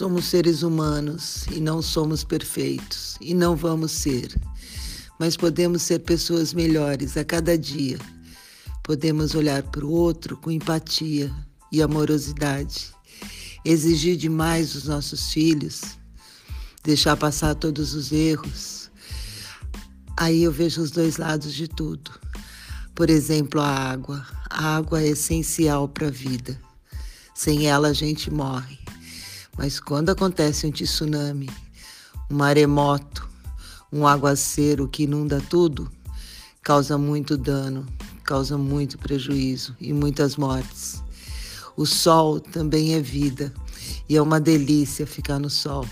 Somos seres humanos e não somos perfeitos e não vamos ser, mas podemos ser pessoas melhores a cada dia. Podemos olhar para o outro com empatia e amorosidade, exigir demais dos nossos filhos, deixar passar todos os erros. Aí eu vejo os dois lados de tudo. Por exemplo, a água. A água é essencial para a vida. Sem ela a gente morre. Mas quando acontece um tsunami, um maremoto, um aguaceiro que inunda tudo, causa muito dano, causa muito prejuízo e muitas mortes. O sol também é vida e é uma delícia ficar no sol.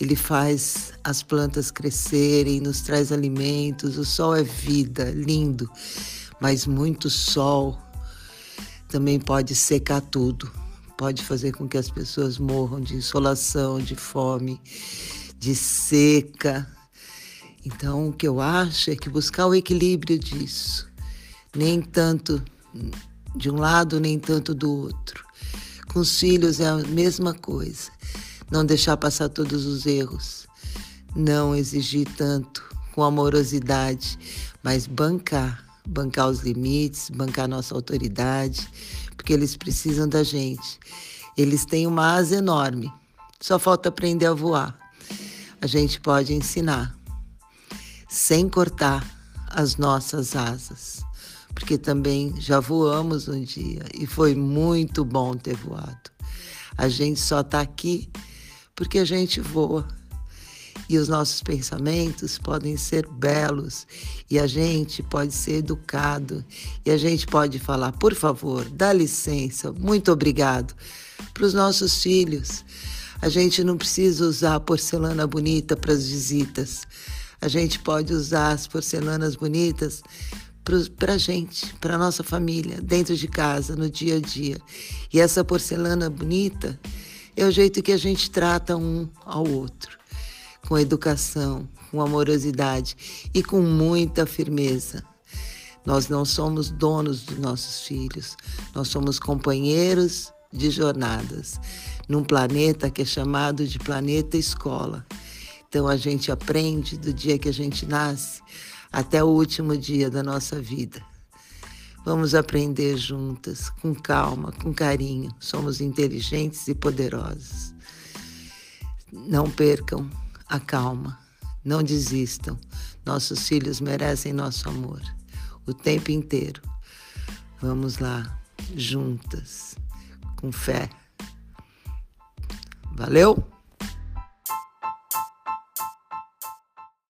Ele faz as plantas crescerem, nos traz alimentos. O sol é vida, lindo, mas muito sol também pode secar tudo pode fazer com que as pessoas morram de insolação, de fome, de seca. Então, o que eu acho é que buscar o equilíbrio disso, nem tanto de um lado, nem tanto do outro. Com os filhos é a mesma coisa. Não deixar passar todos os erros, não exigir tanto com amorosidade, mas bancar, bancar os limites, bancar nossa autoridade, porque eles precisam da gente. Eles têm uma asa enorme, só falta aprender a voar. A gente pode ensinar, sem cortar as nossas asas, porque também já voamos um dia e foi muito bom ter voado. A gente só está aqui porque a gente voa e os nossos pensamentos podem ser belos e a gente pode ser educado e a gente pode falar, por favor, dá licença, muito obrigado para os nossos filhos. A gente não precisa usar porcelana bonita para as visitas. A gente pode usar as porcelanas bonitas para a gente, para nossa família, dentro de casa, no dia a dia. E essa porcelana bonita é o jeito que a gente trata um ao outro com educação, com amorosidade e com muita firmeza. Nós não somos donos dos nossos filhos, nós somos companheiros de jornadas num planeta que é chamado de planeta escola. Então a gente aprende do dia que a gente nasce até o último dia da nossa vida. Vamos aprender juntas, com calma, com carinho. Somos inteligentes e poderosos. Não percam a calma. Não desistam. Nossos filhos merecem nosso amor o tempo inteiro. Vamos lá, juntas, com fé. Valeu?